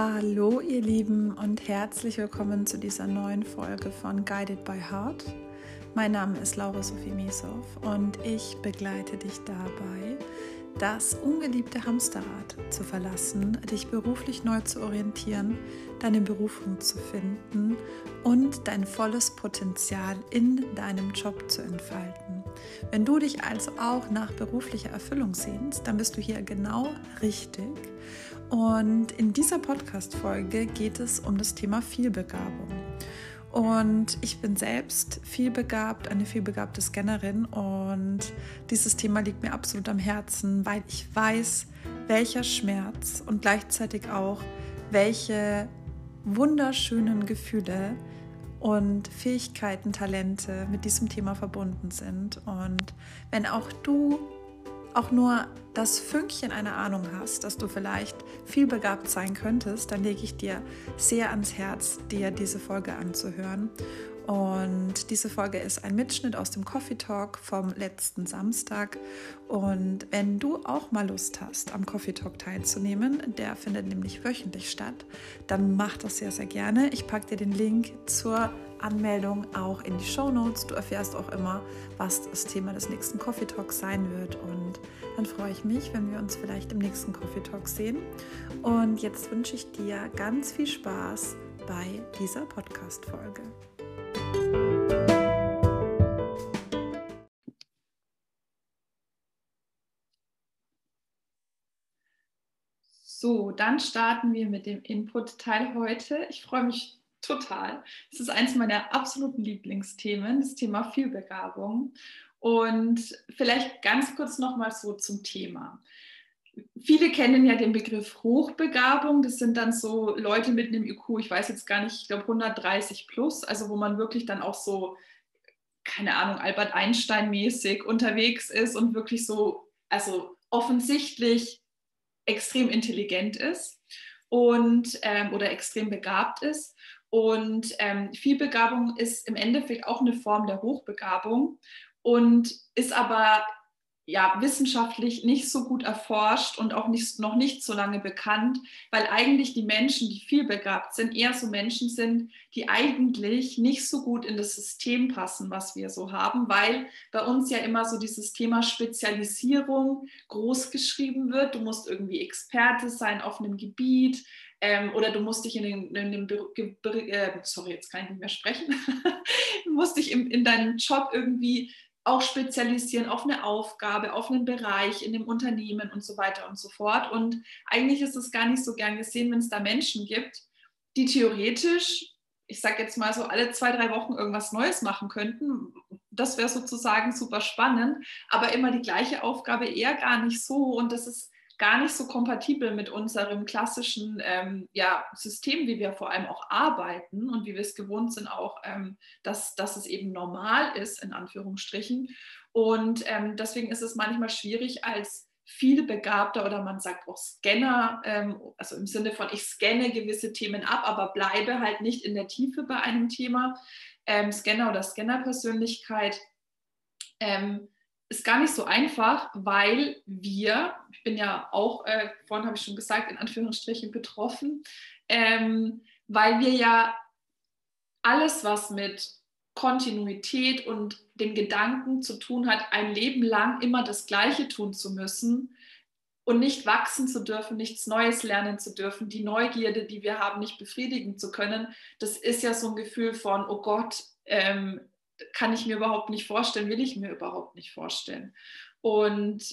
Hallo ihr Lieben und herzlich willkommen zu dieser neuen Folge von Guided by Heart. Mein Name ist Laura Sophie Mesow und ich begleite dich dabei, das ungeliebte Hamsterrad zu verlassen, dich beruflich neu zu orientieren, deine Berufung zu finden und dein volles Potenzial in deinem Job zu entfalten. Wenn du dich also auch nach beruflicher Erfüllung sehnst, dann bist du hier genau richtig. Und in dieser Podcast-Folge geht es um das Thema Vielbegabung. Und ich bin selbst vielbegabt, eine vielbegabte Scannerin und dieses Thema liegt mir absolut am Herzen, weil ich weiß, welcher Schmerz und gleichzeitig auch welche wunderschönen Gefühle und Fähigkeiten, Talente mit diesem Thema verbunden sind. Und wenn auch du auch nur das Fünkchen einer Ahnung hast, dass du vielleicht viel begabt sein könntest, dann lege ich dir sehr ans Herz, dir diese Folge anzuhören. Und diese Folge ist ein Mitschnitt aus dem Coffee Talk vom letzten Samstag. Und wenn du auch mal Lust hast, am Coffee Talk teilzunehmen, der findet nämlich wöchentlich statt, dann mach das sehr, sehr gerne. Ich packe dir den Link zur Anmeldung auch in die Show Notes. Du erfährst auch immer, was das Thema des nächsten Coffee Talks sein wird. Und dann freue ich mich, wenn wir uns vielleicht im nächsten Coffee Talk sehen. Und jetzt wünsche ich dir ganz viel Spaß bei dieser Podcast-Folge. So, dann starten wir mit dem Input-Teil heute. Ich freue mich total. Es ist eines meiner absoluten Lieblingsthemen, das Thema Vielbegabung. Und vielleicht ganz kurz nochmal so zum Thema. Viele kennen ja den Begriff Hochbegabung. Das sind dann so Leute mit einem IQ, ich weiß jetzt gar nicht, ich glaube 130 plus, also wo man wirklich dann auch so, keine Ahnung, Albert Einstein mäßig unterwegs ist und wirklich so, also offensichtlich extrem intelligent ist und ähm, oder extrem begabt ist. Und ähm, Vielbegabung ist im Endeffekt auch eine Form der Hochbegabung und ist aber ja, wissenschaftlich nicht so gut erforscht und auch nicht, noch nicht so lange bekannt, weil eigentlich die Menschen, die viel begabt sind, eher so Menschen sind, die eigentlich nicht so gut in das System passen, was wir so haben, weil bei uns ja immer so dieses Thema Spezialisierung groß geschrieben wird. Du musst irgendwie Experte sein auf einem Gebiet, ähm, oder du musst dich in den äh, sorry, jetzt kann ich nicht mehr sprechen, du musst dich in, in deinem Job irgendwie auch spezialisieren auf eine Aufgabe, auf einen Bereich in dem Unternehmen und so weiter und so fort. Und eigentlich ist es gar nicht so gern gesehen, wenn es da Menschen gibt, die theoretisch, ich sage jetzt mal so, alle zwei, drei Wochen irgendwas Neues machen könnten. Das wäre sozusagen super spannend, aber immer die gleiche Aufgabe eher gar nicht so. Und das ist gar nicht so kompatibel mit unserem klassischen ähm, ja, System, wie wir vor allem auch arbeiten und wie wir es gewohnt sind, auch, ähm, dass, dass es eben normal ist, in Anführungsstrichen. Und ähm, deswegen ist es manchmal schwierig als viel begabter oder man sagt auch Scanner, ähm, also im Sinne von ich scanne gewisse Themen ab, aber bleibe halt nicht in der Tiefe bei einem Thema. Ähm, Scanner oder Scannerpersönlichkeit. Ähm, ist gar nicht so einfach, weil wir, ich bin ja auch, äh, vorhin habe ich schon gesagt, in Anführungsstrichen betroffen, ähm, weil wir ja alles, was mit Kontinuität und dem Gedanken zu tun hat, ein Leben lang immer das Gleiche tun zu müssen und nicht wachsen zu dürfen, nichts Neues lernen zu dürfen, die Neugierde, die wir haben, nicht befriedigen zu können, das ist ja so ein Gefühl von, oh Gott, ähm, kann ich mir überhaupt nicht vorstellen, will ich mir überhaupt nicht vorstellen. Und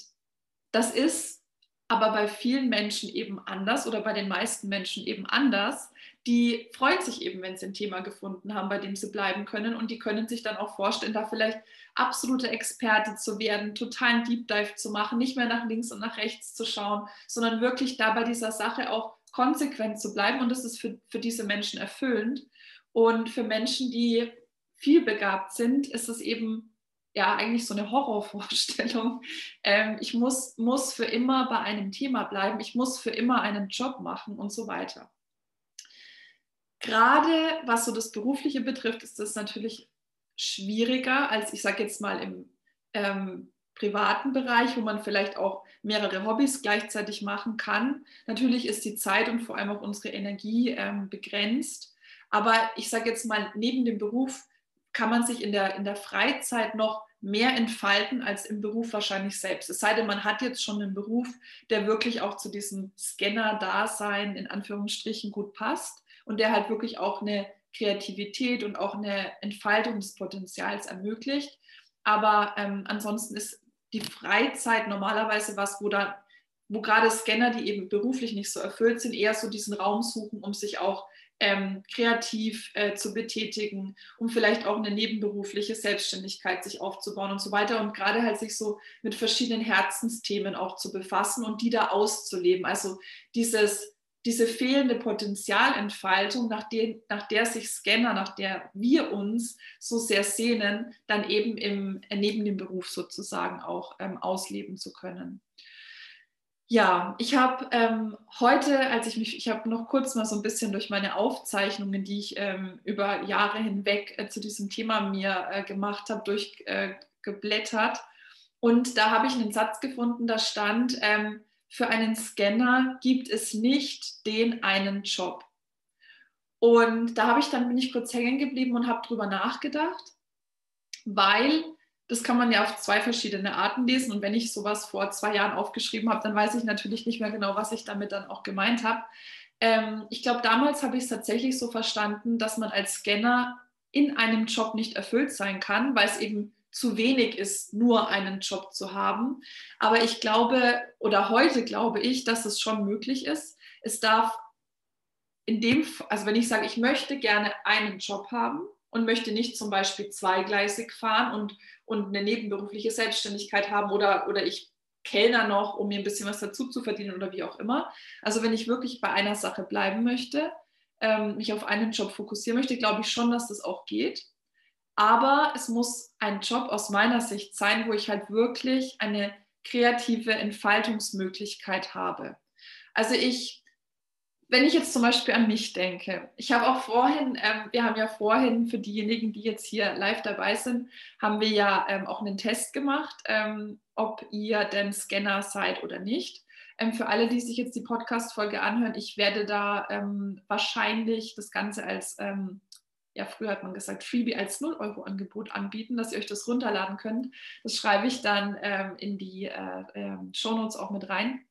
das ist aber bei vielen Menschen eben anders oder bei den meisten Menschen eben anders. Die freuen sich eben, wenn sie ein Thema gefunden haben, bei dem sie bleiben können und die können sich dann auch vorstellen, da vielleicht absolute Experte zu werden, totalen Deep Dive zu machen, nicht mehr nach links und nach rechts zu schauen, sondern wirklich da bei dieser Sache auch konsequent zu bleiben und das ist für, für diese Menschen erfüllend. Und für Menschen, die vielbegabt sind, ist es eben ja eigentlich so eine Horrorvorstellung. Ähm, ich muss, muss für immer bei einem Thema bleiben, ich muss für immer einen Job machen und so weiter. Gerade was so das Berufliche betrifft, ist das natürlich schwieriger als ich sage jetzt mal im, ähm, privaten Bereich, wo man vielleicht auch mehrere Hobbys gleichzeitig machen kann. Natürlich ist die Zeit und vor allem auch unsere Energie ähm, begrenzt. Aber ich sage jetzt mal, neben dem Beruf kann man sich in der, in der Freizeit noch mehr entfalten als im Beruf wahrscheinlich selbst. Es sei denn, man hat jetzt schon einen Beruf, der wirklich auch zu diesem Scanner-Dasein in Anführungsstrichen gut passt und der halt wirklich auch eine Kreativität und auch eine Entfaltung des Potenzials ermöglicht. Aber ähm, ansonsten ist die Freizeit normalerweise was, wo da wo gerade Scanner, die eben beruflich nicht so erfüllt sind, eher so diesen Raum suchen, um sich auch ähm, kreativ äh, zu betätigen, um vielleicht auch eine nebenberufliche Selbstständigkeit sich aufzubauen und so weiter und gerade halt sich so mit verschiedenen Herzensthemen auch zu befassen und die da auszuleben. Also dieses diese fehlende Potenzialentfaltung, nach, den, nach der sich Scanner, nach der wir uns so sehr sehnen, dann eben im, neben dem Beruf sozusagen auch ähm, ausleben zu können. Ja, ich habe ähm, heute, als ich mich, ich habe noch kurz mal so ein bisschen durch meine Aufzeichnungen, die ich ähm, über Jahre hinweg äh, zu diesem Thema mir äh, gemacht habe, durchgeblättert. Äh, und da habe ich einen Satz gefunden, da stand, ähm, für einen Scanner gibt es nicht den einen Job. Und da habe ich dann bin ich kurz hängen geblieben und habe drüber nachgedacht, weil das kann man ja auf zwei verschiedene Arten lesen. Und wenn ich sowas vor zwei Jahren aufgeschrieben habe, dann weiß ich natürlich nicht mehr genau, was ich damit dann auch gemeint habe. Ähm, ich glaube, damals habe ich es tatsächlich so verstanden, dass man als Scanner in einem Job nicht erfüllt sein kann, weil es eben zu wenig ist, nur einen Job zu haben. Aber ich glaube, oder heute glaube ich, dass es schon möglich ist. Es darf in dem, also wenn ich sage, ich möchte gerne einen Job haben und möchte nicht zum Beispiel zweigleisig fahren und, und eine nebenberufliche Selbstständigkeit haben oder, oder ich Kellner noch, um mir ein bisschen was dazu zu verdienen oder wie auch immer. Also wenn ich wirklich bei einer Sache bleiben möchte, ähm, mich auf einen Job fokussieren möchte, glaube ich schon, dass das auch geht. Aber es muss ein Job aus meiner Sicht sein, wo ich halt wirklich eine kreative Entfaltungsmöglichkeit habe. Also ich, wenn ich jetzt zum Beispiel an mich denke, ich habe auch vorhin, ähm, wir haben ja vorhin für diejenigen, die jetzt hier live dabei sind, haben wir ja ähm, auch einen Test gemacht, ähm, ob ihr denn Scanner seid oder nicht. Ähm, für alle, die sich jetzt die Podcast-Folge anhören, ich werde da ähm, wahrscheinlich das Ganze als ähm, ja, früher hat man gesagt, Freebie als 0-Euro-Angebot anbieten, dass ihr euch das runterladen könnt. Das schreibe ich dann in die äh, äh, Shownotes auch mit rein.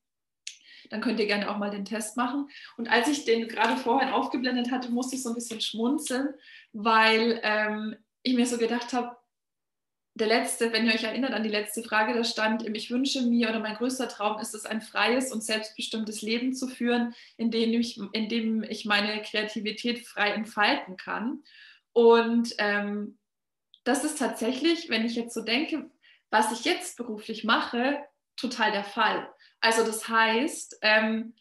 Dann könnt ihr gerne auch mal den Test machen. Und als ich den gerade vorhin aufgeblendet hatte, musste ich so ein bisschen schmunzeln, weil ähm, ich mir so gedacht habe, der letzte, wenn ihr euch erinnert an die letzte Frage, da stand, ich wünsche mir oder mein größter Traum ist es, ein freies und selbstbestimmtes Leben zu führen, in dem ich, in dem ich meine Kreativität frei entfalten kann. Und ähm, das ist tatsächlich, wenn ich jetzt so denke, was ich jetzt beruflich mache, total der Fall. Also das heißt, ähm,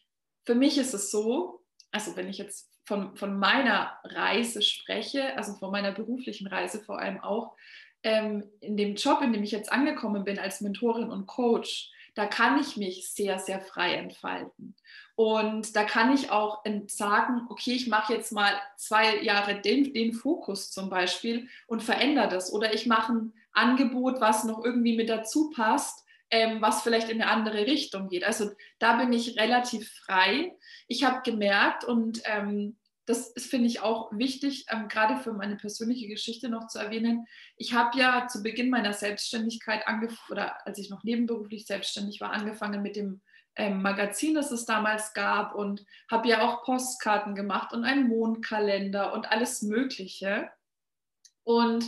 für mich ist es so, also wenn ich jetzt von, von meiner Reise spreche, also von meiner beruflichen Reise vor allem auch, ähm, in dem Job, in dem ich jetzt angekommen bin als Mentorin und Coach, da kann ich mich sehr, sehr frei entfalten. Und da kann ich auch sagen, okay, ich mache jetzt mal zwei Jahre den, den Fokus zum Beispiel und verändere das. Oder ich mache ein Angebot, was noch irgendwie mit dazu passt, ähm, was vielleicht in eine andere Richtung geht. Also da bin ich relativ frei. Ich habe gemerkt und ähm, das finde ich auch wichtig, ähm, gerade für meine persönliche Geschichte noch zu erwähnen. Ich habe ja zu Beginn meiner Selbstständigkeit angefangen, oder als ich noch nebenberuflich selbstständig war, angefangen mit dem ähm, Magazin, das es damals gab und habe ja auch Postkarten gemacht und einen Mondkalender und alles Mögliche. Und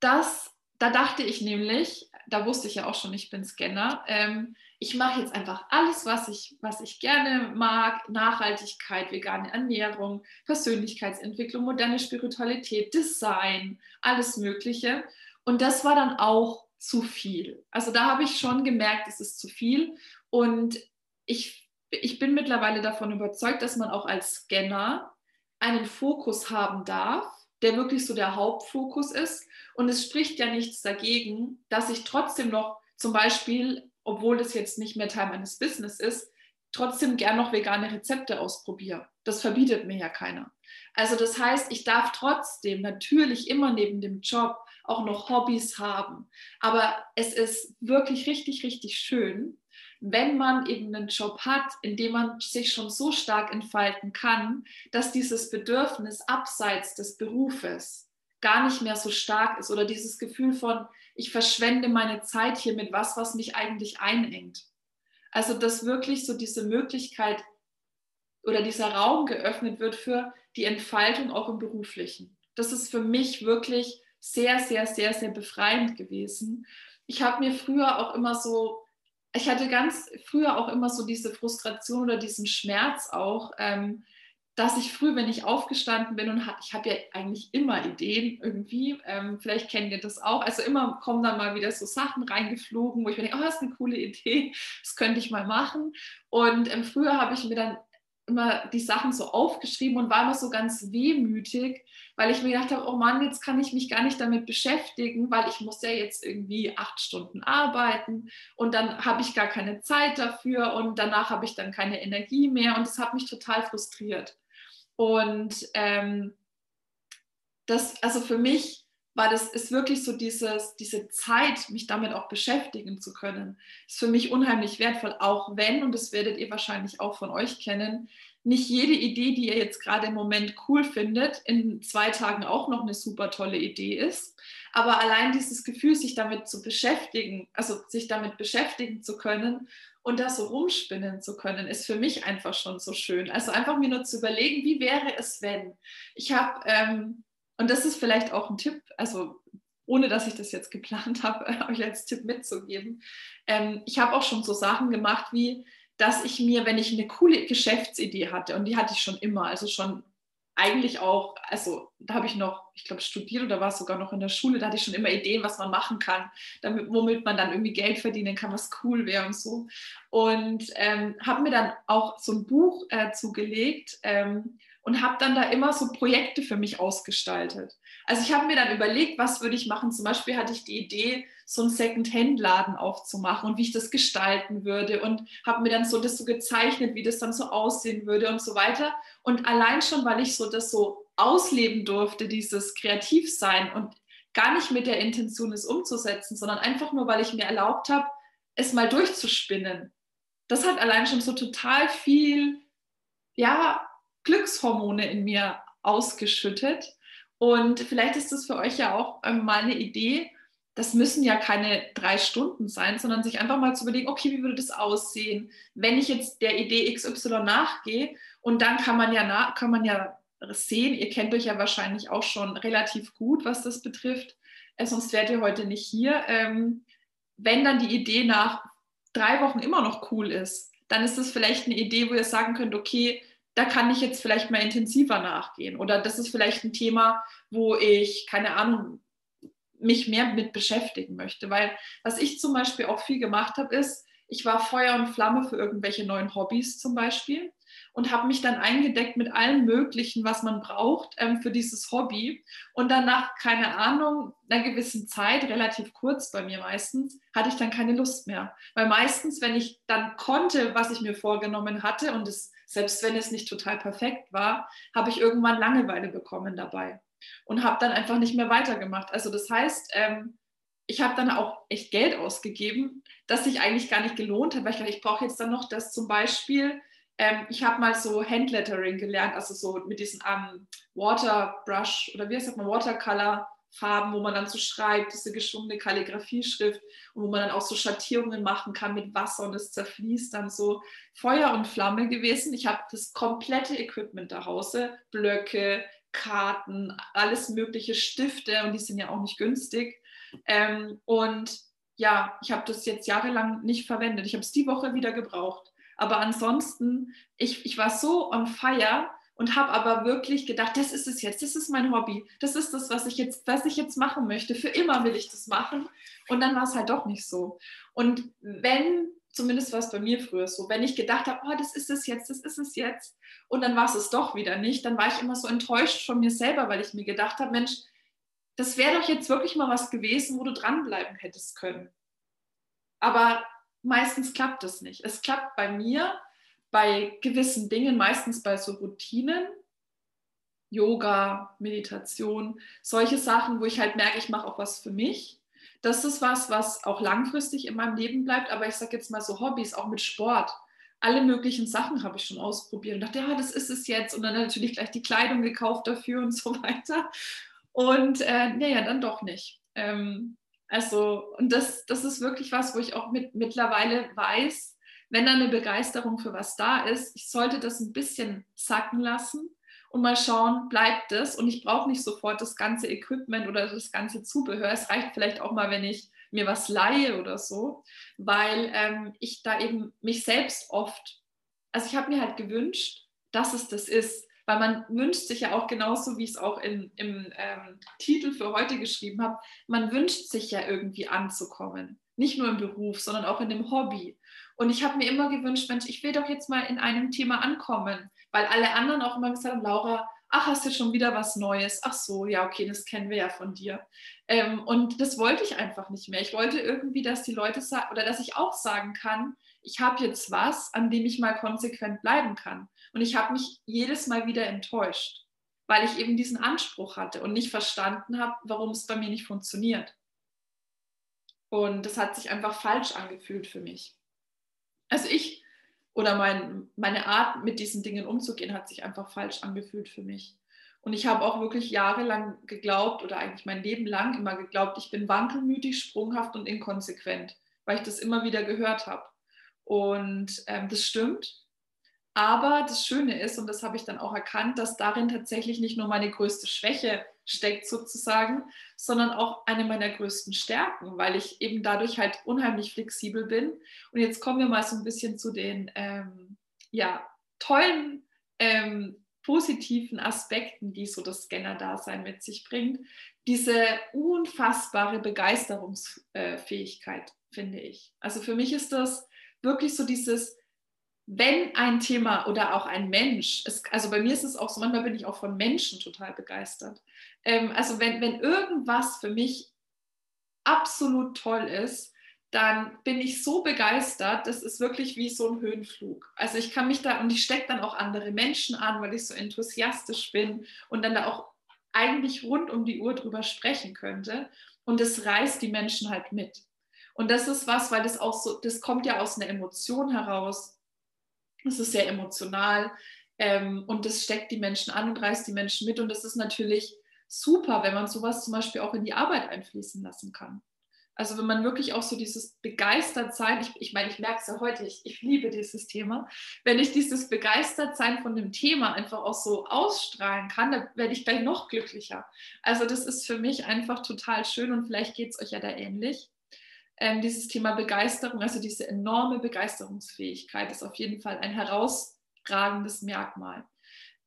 das, da dachte ich nämlich, da wusste ich ja auch schon, ich bin Scanner, ähm, ich mache jetzt einfach alles, was ich, was ich gerne mag, Nachhaltigkeit, vegane Ernährung, Persönlichkeitsentwicklung, moderne Spiritualität, Design, alles Mögliche. Und das war dann auch zu viel. Also da habe ich schon gemerkt, es ist zu viel. Und ich, ich bin mittlerweile davon überzeugt, dass man auch als Scanner einen Fokus haben darf, der wirklich so der Hauptfokus ist. Und es spricht ja nichts dagegen, dass ich trotzdem noch zum Beispiel obwohl das jetzt nicht mehr Teil meines Business ist, trotzdem gern noch vegane Rezepte ausprobiere. Das verbietet mir ja keiner. Also das heißt, ich darf trotzdem natürlich immer neben dem Job auch noch Hobbys haben. Aber es ist wirklich richtig, richtig schön, wenn man eben einen Job hat, in dem man sich schon so stark entfalten kann, dass dieses Bedürfnis abseits des Berufes gar nicht mehr so stark ist oder dieses Gefühl von, ich verschwende meine Zeit hier mit was, was mich eigentlich einengt. Also dass wirklich so diese Möglichkeit oder dieser Raum geöffnet wird für die Entfaltung auch im beruflichen. Das ist für mich wirklich sehr, sehr, sehr, sehr befreiend gewesen. Ich habe mir früher auch immer so, ich hatte ganz früher auch immer so diese Frustration oder diesen Schmerz auch, ähm, dass ich früh, wenn ich aufgestanden bin und ich habe ja eigentlich immer Ideen irgendwie, ähm, vielleicht kennt ihr das auch, also immer kommen dann mal wieder so Sachen reingeflogen, wo ich mir denke, oh, das ist eine coole Idee, das könnte ich mal machen. Und ähm, früher habe ich mir dann immer die Sachen so aufgeschrieben und war immer so ganz wehmütig, weil ich mir gedacht habe, oh Mann, jetzt kann ich mich gar nicht damit beschäftigen, weil ich muss ja jetzt irgendwie acht Stunden arbeiten und dann habe ich gar keine Zeit dafür und danach habe ich dann keine Energie mehr und das hat mich total frustriert. Und ähm, das, also für mich war das ist wirklich so dieses, diese Zeit, mich damit auch beschäftigen zu können, ist für mich unheimlich wertvoll, auch wenn, und das werdet ihr wahrscheinlich auch von euch kennen, nicht jede Idee, die ihr jetzt gerade im Moment cool findet, in zwei Tagen auch noch eine super tolle Idee ist. Aber allein dieses Gefühl, sich damit zu beschäftigen, also sich damit beschäftigen zu können und da so rumspinnen zu können, ist für mich einfach schon so schön. Also einfach mir nur zu überlegen, wie wäre es, wenn. Ich habe, ähm, und das ist vielleicht auch ein Tipp, also ohne dass ich das jetzt geplant habe, euch als Tipp mitzugeben. Ähm, ich habe auch schon so Sachen gemacht wie, dass ich mir, wenn ich eine coole Geschäftsidee hatte, und die hatte ich schon immer, also schon eigentlich auch, also da habe ich noch, ich glaube, studiert oder war sogar noch in der Schule, da hatte ich schon immer Ideen, was man machen kann, damit, womit man dann irgendwie Geld verdienen kann, was cool wäre und so. Und ähm, habe mir dann auch so ein Buch äh, zugelegt ähm, und habe dann da immer so Projekte für mich ausgestaltet. Also ich habe mir dann überlegt, was würde ich machen. Zum Beispiel hatte ich die Idee, so einen Second-Hand-Laden aufzumachen und wie ich das gestalten würde und habe mir dann so das so gezeichnet, wie das dann so aussehen würde und so weiter. Und allein schon, weil ich so das so ausleben durfte, dieses Kreativsein und gar nicht mit der Intention, es umzusetzen, sondern einfach nur, weil ich mir erlaubt habe, es mal durchzuspinnen. Das hat allein schon so total viel, ja, Glückshormone in mir ausgeschüttet. Und vielleicht ist das für euch ja auch ähm, mal eine Idee. Das müssen ja keine drei Stunden sein, sondern sich einfach mal zu überlegen, okay, wie würde das aussehen, wenn ich jetzt der Idee XY nachgehe und dann kann man ja, nach, kann man ja sehen, ihr kennt euch ja wahrscheinlich auch schon relativ gut, was das betrifft, äh, sonst wärt ihr heute nicht hier. Ähm, wenn dann die Idee nach drei Wochen immer noch cool ist, dann ist das vielleicht eine Idee, wo ihr sagen könnt, okay, da kann ich jetzt vielleicht mal intensiver nachgehen. Oder das ist vielleicht ein Thema, wo ich, keine Ahnung, mich mehr mit beschäftigen möchte. Weil was ich zum Beispiel auch viel gemacht habe, ist, ich war Feuer und Flamme für irgendwelche neuen Hobbys zum Beispiel und habe mich dann eingedeckt mit allem Möglichen, was man braucht ähm, für dieses Hobby. Und dann nach, keine Ahnung, einer gewissen Zeit, relativ kurz bei mir meistens, hatte ich dann keine Lust mehr. Weil meistens, wenn ich dann konnte, was ich mir vorgenommen hatte und es selbst wenn es nicht total perfekt war, habe ich irgendwann Langeweile bekommen dabei und habe dann einfach nicht mehr weitergemacht. Also das heißt, ähm, ich habe dann auch echt Geld ausgegeben, das sich eigentlich gar nicht gelohnt hat, weil ich dachte, ich brauche jetzt dann noch das zum Beispiel. Ähm, ich habe mal so Handlettering gelernt, also so mit diesen ähm, Waterbrush oder wie heißt das mal, Watercolor Farben, wo man dann so schreibt, diese geschwungene Kalligrafieschrift und wo man dann auch so Schattierungen machen kann mit Wasser und es zerfließt dann so Feuer und Flamme gewesen. Ich habe das komplette Equipment da Hause, Blöcke, Karten, alles mögliche Stifte und die sind ja auch nicht günstig. Ähm, und ja, ich habe das jetzt jahrelang nicht verwendet. Ich habe es die Woche wieder gebraucht. Aber ansonsten, ich, ich war so on fire und habe aber wirklich gedacht, das ist es jetzt, das ist mein Hobby, das ist das, was ich jetzt, was ich jetzt machen möchte. Für immer will ich das machen. Und dann war es halt doch nicht so. Und wenn, zumindest war es bei mir früher so, wenn ich gedacht habe, oh, das ist es jetzt, das ist es jetzt, und dann war es es doch wieder nicht, dann war ich immer so enttäuscht von mir selber, weil ich mir gedacht habe, Mensch, das wäre doch jetzt wirklich mal was gewesen, wo du dranbleiben hättest können. Aber meistens klappt es nicht. Es klappt bei mir bei gewissen Dingen, meistens bei so Routinen, Yoga, Meditation, solche Sachen, wo ich halt merke, ich mache auch was für mich. Das ist was, was auch langfristig in meinem Leben bleibt. Aber ich sage jetzt mal so Hobbys, auch mit Sport. Alle möglichen Sachen habe ich schon ausprobiert und dachte, ja, das ist es jetzt. Und dann natürlich gleich die Kleidung gekauft dafür und so weiter. Und äh, naja, dann doch nicht. Ähm, also, und das, das ist wirklich was, wo ich auch mit, mittlerweile weiß, wenn da eine Begeisterung für was da ist, ich sollte das ein bisschen sacken lassen und mal schauen, bleibt es. Und ich brauche nicht sofort das ganze Equipment oder das ganze Zubehör. Es reicht vielleicht auch mal, wenn ich mir was leihe oder so, weil ähm, ich da eben mich selbst oft, also ich habe mir halt gewünscht, dass es das ist, weil man wünscht sich ja auch genauso, wie ich es auch in, im ähm, Titel für heute geschrieben habe, man wünscht sich ja irgendwie anzukommen. Nicht nur im Beruf, sondern auch in dem Hobby. Und ich habe mir immer gewünscht, Mensch, ich will doch jetzt mal in einem Thema ankommen, weil alle anderen auch immer gesagt haben, Laura, ach, hast du schon wieder was Neues? Ach so, ja, okay, das kennen wir ja von dir. Ähm, und das wollte ich einfach nicht mehr. Ich wollte irgendwie, dass die Leute sagen, oder dass ich auch sagen kann, ich habe jetzt was, an dem ich mal konsequent bleiben kann. Und ich habe mich jedes Mal wieder enttäuscht, weil ich eben diesen Anspruch hatte und nicht verstanden habe, warum es bei mir nicht funktioniert. Und das hat sich einfach falsch angefühlt für mich. Also ich oder mein, meine Art, mit diesen Dingen umzugehen, hat sich einfach falsch angefühlt für mich. Und ich habe auch wirklich jahrelang geglaubt oder eigentlich mein Leben lang immer geglaubt, ich bin wankelmütig, sprunghaft und inkonsequent, weil ich das immer wieder gehört habe. Und ähm, das stimmt. Aber das Schöne ist, und das habe ich dann auch erkannt, dass darin tatsächlich nicht nur meine größte Schwäche steckt sozusagen, sondern auch eine meiner größten Stärken, weil ich eben dadurch halt unheimlich flexibel bin. Und jetzt kommen wir mal so ein bisschen zu den ähm, ja, tollen, ähm, positiven Aspekten, die so das Scanner-Dasein mit sich bringt. Diese unfassbare Begeisterungsfähigkeit, finde ich. Also für mich ist das wirklich so dieses wenn ein Thema oder auch ein Mensch, es, also bei mir ist es auch so, manchmal bin ich auch von Menschen total begeistert. Ähm, also wenn, wenn irgendwas für mich absolut toll ist, dann bin ich so begeistert, das ist wirklich wie so ein Höhenflug. Also ich kann mich da und ich stecke dann auch andere Menschen an, weil ich so enthusiastisch bin und dann da auch eigentlich rund um die Uhr drüber sprechen könnte. Und das reißt die Menschen halt mit. Und das ist was, weil das auch so, das kommt ja aus einer Emotion heraus, es ist sehr emotional ähm, und das steckt die Menschen an und reißt die Menschen mit. Und das ist natürlich super, wenn man sowas zum Beispiel auch in die Arbeit einfließen lassen kann. Also wenn man wirklich auch so dieses Begeistertsein, ich, ich meine, ich merke es ja heute, ich, ich liebe dieses Thema, wenn ich dieses Begeistertsein von dem Thema einfach auch so ausstrahlen kann, dann werde ich gleich noch glücklicher. Also das ist für mich einfach total schön und vielleicht geht es euch ja da ähnlich ähm, dieses Thema Begeisterung, also diese enorme Begeisterungsfähigkeit ist auf jeden Fall ein herausragendes Merkmal.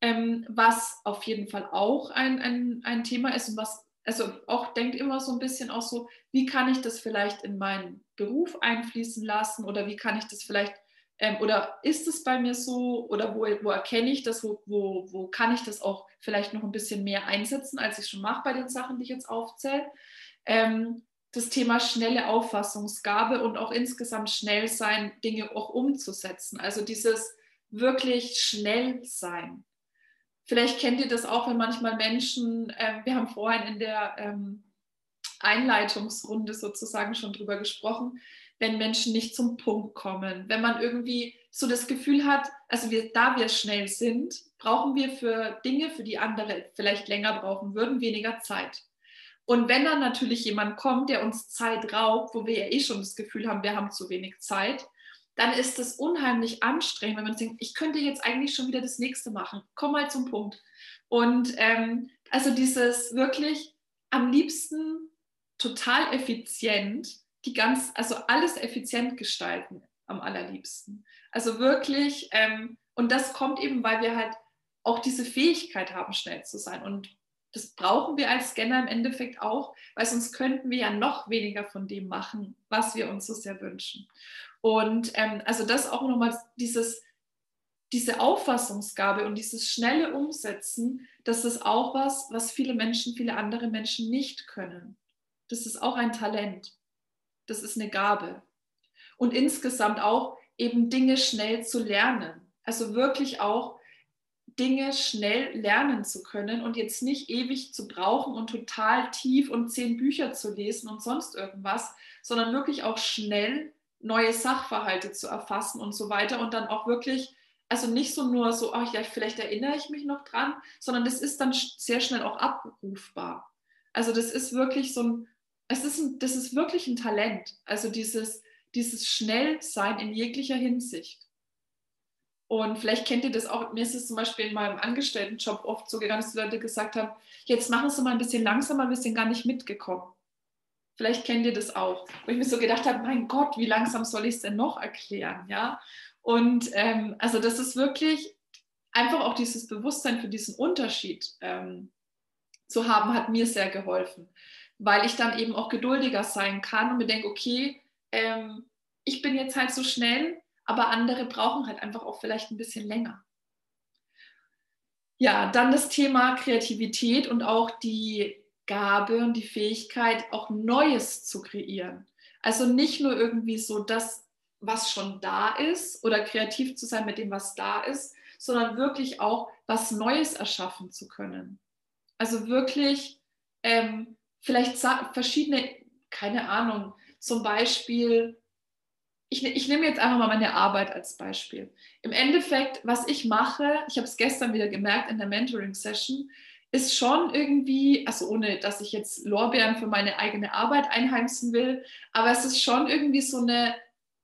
Ähm, was auf jeden Fall auch ein, ein, ein Thema ist und was, also auch denkt immer so ein bisschen auch so, wie kann ich das vielleicht in meinen Beruf einfließen lassen oder wie kann ich das vielleicht, ähm, oder ist es bei mir so oder wo, wo erkenne ich das, wo, wo, wo kann ich das auch vielleicht noch ein bisschen mehr einsetzen, als ich schon mache bei den Sachen, die ich jetzt aufzähle. Ähm, das Thema schnelle Auffassungsgabe und auch insgesamt schnell sein, Dinge auch umzusetzen. Also dieses wirklich schnell sein. Vielleicht kennt ihr das auch, wenn manchmal Menschen, äh, wir haben vorhin in der ähm, Einleitungsrunde sozusagen schon drüber gesprochen, wenn Menschen nicht zum Punkt kommen, wenn man irgendwie so das Gefühl hat, also wir, da wir schnell sind, brauchen wir für Dinge, für die andere vielleicht länger brauchen würden, weniger Zeit. Und wenn dann natürlich jemand kommt, der uns Zeit raubt, wo wir ja eh schon das Gefühl haben, wir haben zu wenig Zeit, dann ist es unheimlich anstrengend, wenn man denkt, ich könnte jetzt eigentlich schon wieder das nächste machen. Komm mal zum Punkt. Und ähm, also dieses wirklich am liebsten total effizient, die ganz, also alles effizient gestalten am allerliebsten. Also wirklich, ähm, und das kommt eben, weil wir halt auch diese Fähigkeit haben, schnell zu sein. Und das brauchen wir als Scanner im Endeffekt auch, weil sonst könnten wir ja noch weniger von dem machen, was wir uns so sehr wünschen. Und ähm, also das auch nochmal dieses, diese Auffassungsgabe und dieses schnelle Umsetzen, das ist auch was, was viele Menschen, viele andere Menschen nicht können. Das ist auch ein Talent. Das ist eine Gabe. Und insgesamt auch eben Dinge schnell zu lernen. Also wirklich auch Dinge schnell lernen zu können und jetzt nicht ewig zu brauchen und total tief und zehn Bücher zu lesen und sonst irgendwas, sondern wirklich auch schnell neue Sachverhalte zu erfassen und so weiter und dann auch wirklich, also nicht so nur so, ach ja, vielleicht erinnere ich mich noch dran, sondern das ist dann sehr schnell auch abrufbar. Also das ist wirklich so ein, es ist ein, das ist wirklich ein Talent. Also dieses, dieses Schnellsein in jeglicher Hinsicht. Und vielleicht kennt ihr das auch. Mir ist es zum Beispiel in meinem Angestelltenjob oft so gegangen, dass die Leute gesagt haben: Jetzt machen Sie mal ein bisschen langsamer, wir sind gar nicht mitgekommen. Vielleicht kennt ihr das auch. Wo ich mir so gedacht habe: Mein Gott, wie langsam soll ich es denn noch erklären? Ja. Und ähm, also, das ist wirklich einfach auch dieses Bewusstsein für diesen Unterschied ähm, zu haben, hat mir sehr geholfen, weil ich dann eben auch geduldiger sein kann und mir denke: Okay, ähm, ich bin jetzt halt so schnell aber andere brauchen halt einfach auch vielleicht ein bisschen länger. Ja, dann das Thema Kreativität und auch die Gabe und die Fähigkeit, auch Neues zu kreieren. Also nicht nur irgendwie so das, was schon da ist oder kreativ zu sein mit dem, was da ist, sondern wirklich auch was Neues erschaffen zu können. Also wirklich ähm, vielleicht verschiedene, keine Ahnung, zum Beispiel ich, ich nehme jetzt einfach mal meine Arbeit als Beispiel. Im Endeffekt, was ich mache, ich habe es gestern wieder gemerkt in der Mentoring-Session, ist schon irgendwie, also ohne dass ich jetzt Lorbeeren für meine eigene Arbeit einheimsen will, aber es ist schon irgendwie so eine,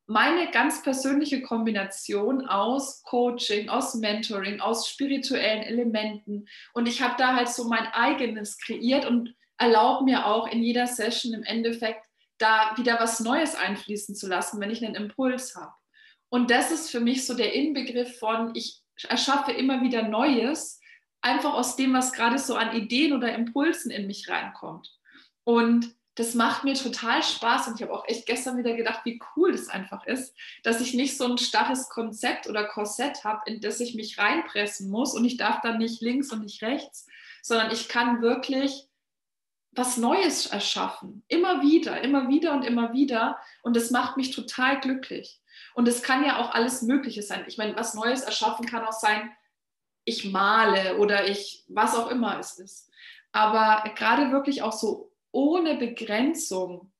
meine ganz persönliche Kombination aus Coaching, aus Mentoring, aus spirituellen Elementen. Und ich habe da halt so mein eigenes kreiert und erlaube mir auch in jeder Session im Endeffekt da wieder was Neues einfließen zu lassen, wenn ich einen Impuls habe. Und das ist für mich so der Inbegriff von, ich erschaffe immer wieder Neues, einfach aus dem, was gerade so an Ideen oder Impulsen in mich reinkommt. Und das macht mir total Spaß und ich habe auch echt gestern wieder gedacht, wie cool das einfach ist, dass ich nicht so ein starres Konzept oder Korsett habe, in das ich mich reinpressen muss und ich darf dann nicht links und nicht rechts, sondern ich kann wirklich was Neues erschaffen. Immer wieder, immer wieder und immer wieder. Und das macht mich total glücklich. Und es kann ja auch alles Mögliche sein. Ich meine, was Neues erschaffen kann auch sein, ich male oder ich, was auch immer es ist. Aber gerade wirklich auch so ohne Begrenzung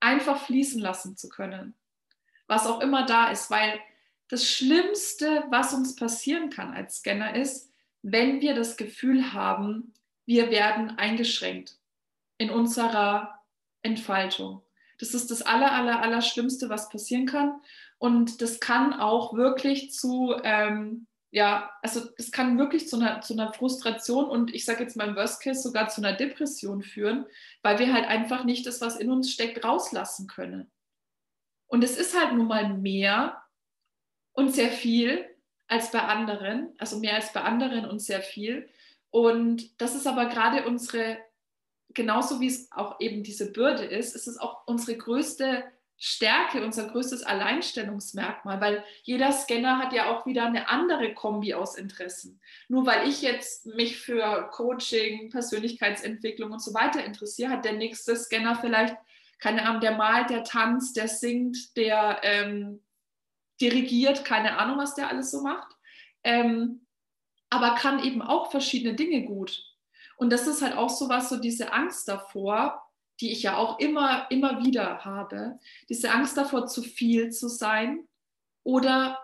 einfach fließen lassen zu können. Was auch immer da ist. Weil das Schlimmste, was uns passieren kann als Scanner ist, wenn wir das Gefühl haben, wir werden eingeschränkt in unserer Entfaltung. Das ist das aller, aller, aller Schlimmste, was passieren kann. Und das kann auch wirklich zu, ähm, ja, also es kann wirklich zu einer, zu einer Frustration und ich sage jetzt mal im Worst Case sogar zu einer Depression führen, weil wir halt einfach nicht das, was in uns steckt, rauslassen können. Und es ist halt nun mal mehr und sehr viel als bei anderen, also mehr als bei anderen und sehr viel. Und das ist aber gerade unsere, genauso wie es auch eben diese Bürde ist, ist es auch unsere größte Stärke, unser größtes Alleinstellungsmerkmal, weil jeder Scanner hat ja auch wieder eine andere Kombi aus Interessen. Nur weil ich jetzt mich für Coaching, Persönlichkeitsentwicklung und so weiter interessiere, hat der nächste Scanner vielleicht, keine Ahnung, der malt, der tanzt, der singt, der ähm, dirigiert, keine Ahnung, was der alles so macht. Ähm, aber kann eben auch verschiedene Dinge gut. Und das ist halt auch so was, so diese Angst davor, die ich ja auch immer, immer wieder habe, diese Angst davor, zu viel zu sein oder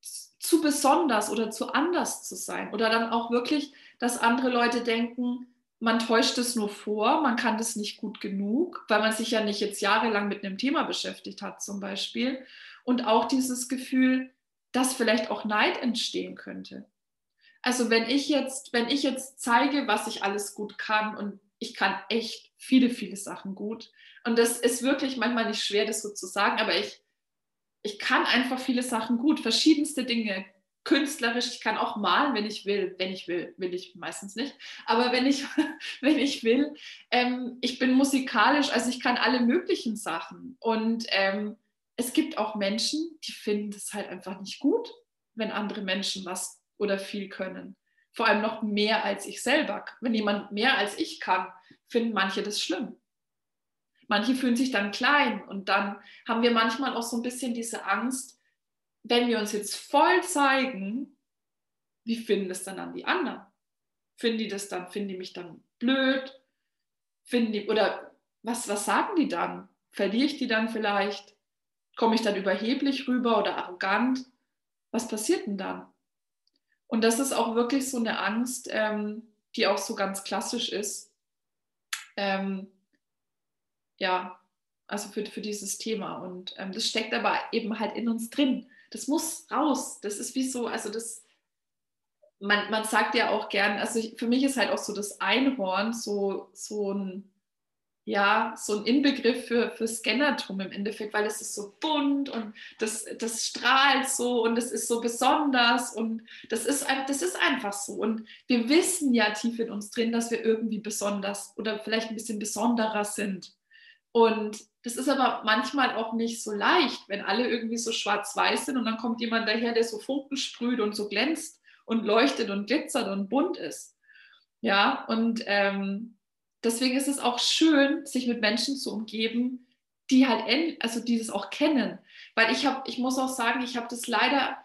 zu besonders oder zu anders zu sein. Oder dann auch wirklich, dass andere Leute denken, man täuscht es nur vor, man kann das nicht gut genug, weil man sich ja nicht jetzt jahrelang mit einem Thema beschäftigt hat zum Beispiel. Und auch dieses Gefühl, dass vielleicht auch Neid entstehen könnte. Also wenn ich jetzt, wenn ich jetzt zeige, was ich alles gut kann und ich kann echt viele, viele Sachen gut. Und das ist wirklich manchmal nicht schwer, das so zu sagen, aber ich, ich kann einfach viele Sachen gut, verschiedenste Dinge, künstlerisch, ich kann auch malen, wenn ich will. Wenn ich will, will ich meistens nicht. Aber wenn ich, wenn ich will, ähm, ich bin musikalisch, also ich kann alle möglichen Sachen. Und ähm, es gibt auch Menschen, die finden es halt einfach nicht gut, wenn andere Menschen was oder viel können. Vor allem noch mehr als ich selber. Wenn jemand mehr als ich kann, finden manche das schlimm. Manche fühlen sich dann klein und dann haben wir manchmal auch so ein bisschen diese Angst, wenn wir uns jetzt voll zeigen, wie finden es dann an die anderen? Finden die das dann, finden die mich dann blöd? Finden die, oder was, was sagen die dann? Verliere ich die dann vielleicht? Komme ich dann überheblich rüber oder arrogant? Was passiert denn dann? Und das ist auch wirklich so eine Angst, ähm, die auch so ganz klassisch ist. Ähm, ja, also für, für dieses Thema. Und ähm, das steckt aber eben halt in uns drin. Das muss raus. Das ist wie so, also das, man, man sagt ja auch gern, also ich, für mich ist halt auch so das Einhorn so, so ein, ja, so ein Inbegriff für, für Scannertum im Endeffekt, weil es ist so bunt und das, das strahlt so und es ist so besonders und das ist, das ist einfach so. Und wir wissen ja tief in uns drin, dass wir irgendwie besonders oder vielleicht ein bisschen besonderer sind. Und das ist aber manchmal auch nicht so leicht, wenn alle irgendwie so schwarz-weiß sind und dann kommt jemand daher, der so Funken sprüht und so glänzt und leuchtet und glitzert und bunt ist. Ja, und ähm, deswegen ist es auch schön, sich mit Menschen zu umgeben, die halt, also die das auch kennen. Weil ich habe, ich muss auch sagen, ich habe das leider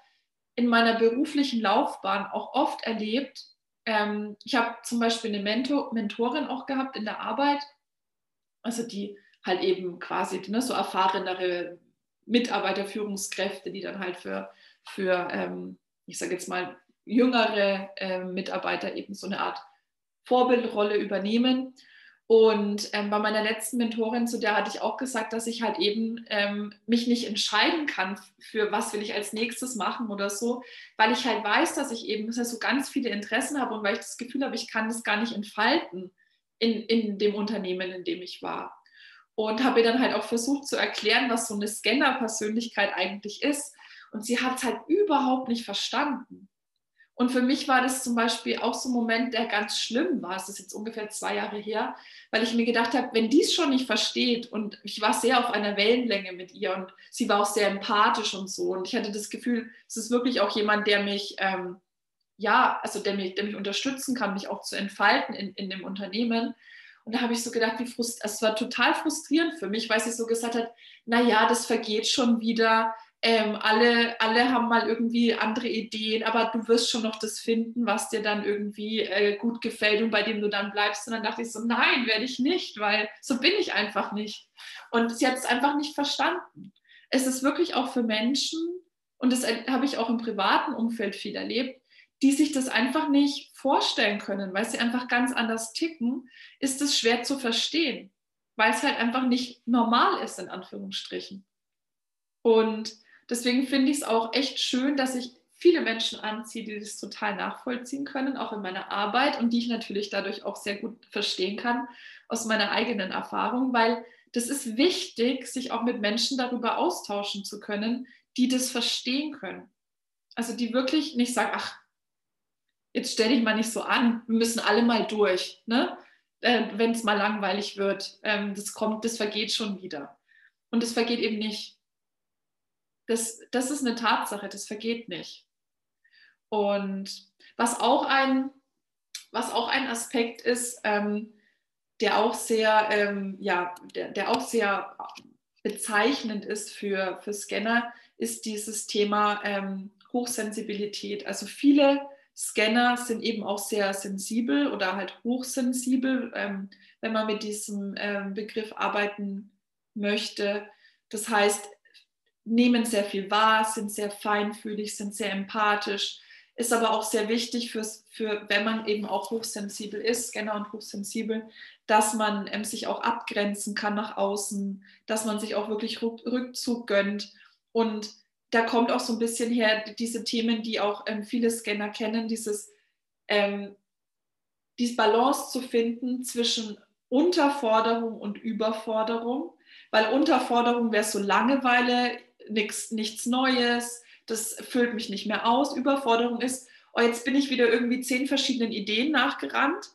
in meiner beruflichen Laufbahn auch oft erlebt. Ähm, ich habe zum Beispiel eine Mentor, Mentorin auch gehabt in der Arbeit, also die halt eben quasi ne, so erfahrenere Mitarbeiterführungskräfte, die dann halt für, für ähm, ich sage jetzt mal, jüngere äh, Mitarbeiter eben so eine Art Vorbildrolle übernehmen. Und ähm, bei meiner letzten Mentorin, zu der hatte ich auch gesagt, dass ich halt eben ähm, mich nicht entscheiden kann, für was will ich als nächstes machen oder so, weil ich halt weiß, dass ich eben so ganz viele Interessen habe und weil ich das Gefühl habe, ich kann das gar nicht entfalten in, in dem Unternehmen, in dem ich war. Und habe ihr dann halt auch versucht zu erklären, was so eine Scanner-Persönlichkeit eigentlich ist. Und sie hat es halt überhaupt nicht verstanden. Und für mich war das zum Beispiel auch so ein Moment, der ganz schlimm war. Es ist jetzt ungefähr zwei Jahre her, weil ich mir gedacht habe, wenn die es schon nicht versteht und ich war sehr auf einer Wellenlänge mit ihr und sie war auch sehr empathisch und so. Und ich hatte das Gefühl, es ist wirklich auch jemand, der mich, ähm, ja, also der mich, der mich unterstützen kann, mich auch zu entfalten in, in dem Unternehmen. Und da habe ich so gedacht, wie frust also es war total frustrierend für mich, weil sie so gesagt hat, naja, das vergeht schon wieder ähm, alle, alle haben mal irgendwie andere Ideen, aber du wirst schon noch das finden, was dir dann irgendwie äh, gut gefällt und bei dem du dann bleibst. Und dann dachte ich so, nein, werde ich nicht, weil so bin ich einfach nicht. Und sie hat es einfach nicht verstanden. Es ist wirklich auch für Menschen, und das habe ich auch im privaten Umfeld viel erlebt, die sich das einfach nicht vorstellen können, weil sie einfach ganz anders ticken, ist es schwer zu verstehen, weil es halt einfach nicht normal ist, in Anführungsstrichen. Und Deswegen finde ich es auch echt schön, dass ich viele Menschen anziehe, die das total nachvollziehen können, auch in meiner Arbeit und die ich natürlich dadurch auch sehr gut verstehen kann aus meiner eigenen Erfahrung, weil das ist wichtig, sich auch mit Menschen darüber austauschen zu können, die das verstehen können. Also die wirklich nicht sagen, ach, jetzt stell dich mal nicht so an, wir müssen alle mal durch, ne? Äh, wenn es mal langweilig wird, ähm, das kommt, das vergeht schon wieder. Und es vergeht eben nicht das, das ist eine Tatsache, das vergeht nicht. Und was auch ein, was auch ein Aspekt ist, ähm, der auch sehr, ähm, ja, der, der auch sehr bezeichnend ist für, für Scanner, ist dieses Thema ähm, Hochsensibilität. Also viele Scanner sind eben auch sehr sensibel oder halt hochsensibel, ähm, wenn man mit diesem ähm, Begriff arbeiten möchte. Das heißt, nehmen sehr viel wahr, sind sehr feinfühlig, sind sehr empathisch. Ist aber auch sehr wichtig, fürs, für, wenn man eben auch hochsensibel ist, Scanner und hochsensibel, dass man ähm, sich auch abgrenzen kann nach außen, dass man sich auch wirklich Rückzug gönnt. Und da kommt auch so ein bisschen her diese Themen, die auch ähm, viele Scanner kennen, dieses ähm, diese Balance zu finden zwischen Unterforderung und Überforderung, weil Unterforderung wäre so Langeweile, nix, nichts Neues, das füllt mich nicht mehr aus. Überforderung ist, oh, jetzt bin ich wieder irgendwie zehn verschiedenen Ideen nachgerannt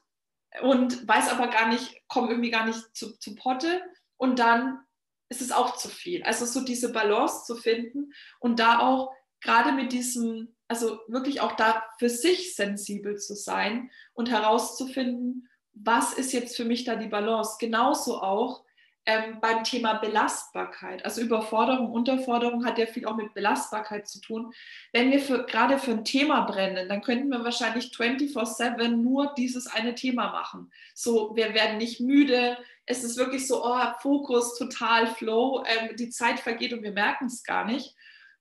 und weiß aber gar nicht, komme irgendwie gar nicht zu, zu Potte und dann ist es auch zu viel. Also so diese Balance zu finden und da auch gerade mit diesem, also wirklich auch da für sich sensibel zu sein und herauszufinden, was ist jetzt für mich da die Balance. Genauso auch, ähm, beim Thema Belastbarkeit. Also Überforderung, Unterforderung hat ja viel auch mit Belastbarkeit zu tun. Wenn wir für, gerade für ein Thema brennen, dann könnten wir wahrscheinlich 24-7 nur dieses eine Thema machen. So, wir werden nicht müde. Es ist wirklich so, oh, Fokus, total Flow. Ähm, die Zeit vergeht und wir merken es gar nicht.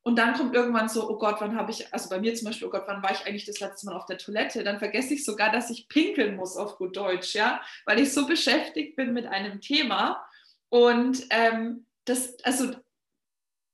Und dann kommt irgendwann so, oh Gott, wann habe ich, also bei mir zum Beispiel, oh Gott, wann war ich eigentlich das letzte Mal auf der Toilette? Dann vergesse ich sogar, dass ich pinkeln muss auf gut Deutsch, ja, weil ich so beschäftigt bin mit einem Thema. Und ähm, das, also,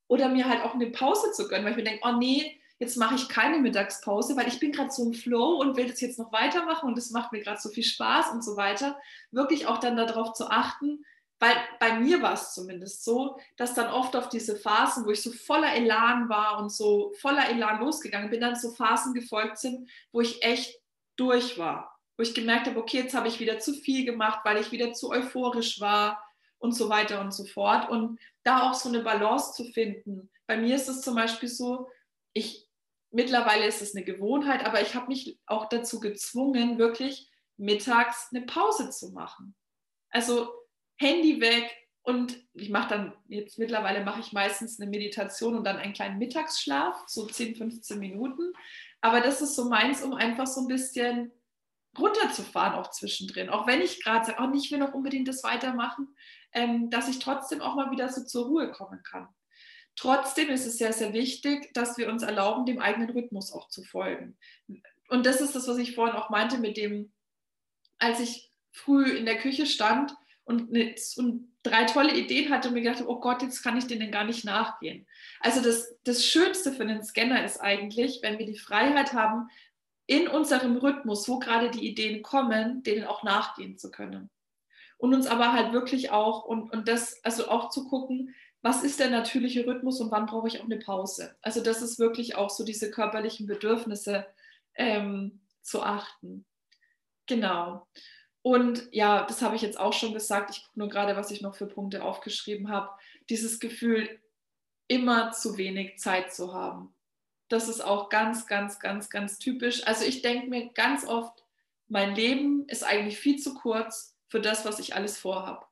oder mir halt auch eine Pause zu gönnen, weil ich mir denke, oh nee, jetzt mache ich keine Mittagspause, weil ich bin gerade so im Flow und will das jetzt noch weitermachen und das macht mir gerade so viel Spaß und so weiter. Wirklich auch dann darauf zu achten, weil bei mir war es zumindest so, dass dann oft auf diese Phasen, wo ich so voller Elan war und so voller Elan losgegangen bin, dann so Phasen gefolgt sind, wo ich echt durch war. Wo ich gemerkt habe, okay, jetzt habe ich wieder zu viel gemacht, weil ich wieder zu euphorisch war und so weiter und so fort. Und da auch so eine Balance zu finden. Bei mir ist es zum Beispiel so, ich mittlerweile ist es eine Gewohnheit, aber ich habe mich auch dazu gezwungen, wirklich mittags eine Pause zu machen. Also Handy weg und ich mache dann, jetzt mittlerweile mache ich meistens eine Meditation und dann einen kleinen Mittagsschlaf, so 10, 15 Minuten. Aber das ist so meins, um einfach so ein bisschen runterzufahren auch zwischendrin. Auch wenn ich gerade sage, oh, ich will noch unbedingt das weitermachen, ähm, dass ich trotzdem auch mal wieder so zur Ruhe kommen kann. Trotzdem ist es sehr, sehr wichtig, dass wir uns erlauben, dem eigenen Rhythmus auch zu folgen. Und das ist das, was ich vorhin auch meinte mit dem, als ich früh in der Küche stand und, eine, und drei tolle Ideen hatte und mir gedacht, oh Gott, jetzt kann ich denen gar nicht nachgehen. Also das, das Schönste für einen Scanner ist eigentlich, wenn wir die Freiheit haben, in unserem Rhythmus, wo gerade die Ideen kommen, denen auch nachgehen zu können. Und uns aber halt wirklich auch, und, und das, also auch zu gucken, was ist der natürliche Rhythmus und wann brauche ich auch eine Pause. Also das ist wirklich auch so diese körperlichen Bedürfnisse ähm, zu achten. Genau. Und ja, das habe ich jetzt auch schon gesagt. Ich gucke nur gerade, was ich noch für Punkte aufgeschrieben habe. Dieses Gefühl, immer zu wenig Zeit zu haben. Das ist auch ganz, ganz, ganz, ganz typisch. Also ich denke mir ganz oft, mein Leben ist eigentlich viel zu kurz für das, was ich alles vorhabe.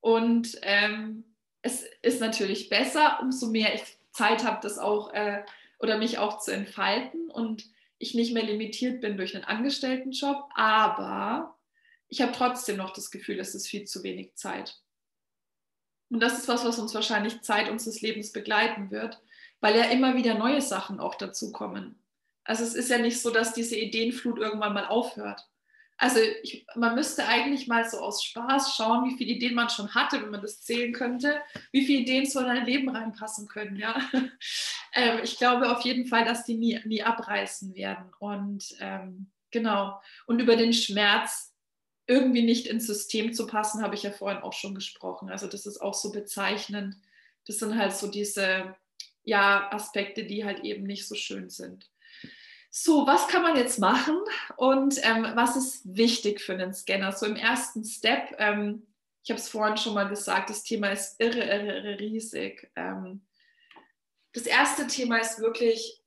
Und ähm, es ist natürlich besser, umso mehr ich Zeit habe, das auch äh, oder mich auch zu entfalten und ich nicht mehr limitiert bin durch einen Angestelltenjob. Aber ich habe trotzdem noch das Gefühl, es ist viel zu wenig Zeit. Und das ist was, was uns wahrscheinlich Zeit unseres Lebens begleiten wird, weil ja immer wieder neue Sachen auch dazukommen. Also es ist ja nicht so, dass diese Ideenflut irgendwann mal aufhört. Also ich, man müsste eigentlich mal so aus Spaß schauen, wie viele Ideen man schon hatte, wenn man das zählen könnte, wie viele Ideen so in ein Leben reinpassen können. Ja? ähm, ich glaube auf jeden Fall, dass die nie, nie abreißen werden. Und ähm, genau. Und über den Schmerz irgendwie nicht ins System zu passen, habe ich ja vorhin auch schon gesprochen. Also das ist auch so bezeichnend. Das sind halt so diese ja, Aspekte, die halt eben nicht so schön sind. So, was kann man jetzt machen und ähm, was ist wichtig für einen Scanner? So im ersten Step, ähm, ich habe es vorhin schon mal gesagt, das Thema ist irre, irre, irre riesig. Ähm, das erste Thema ist wirklich,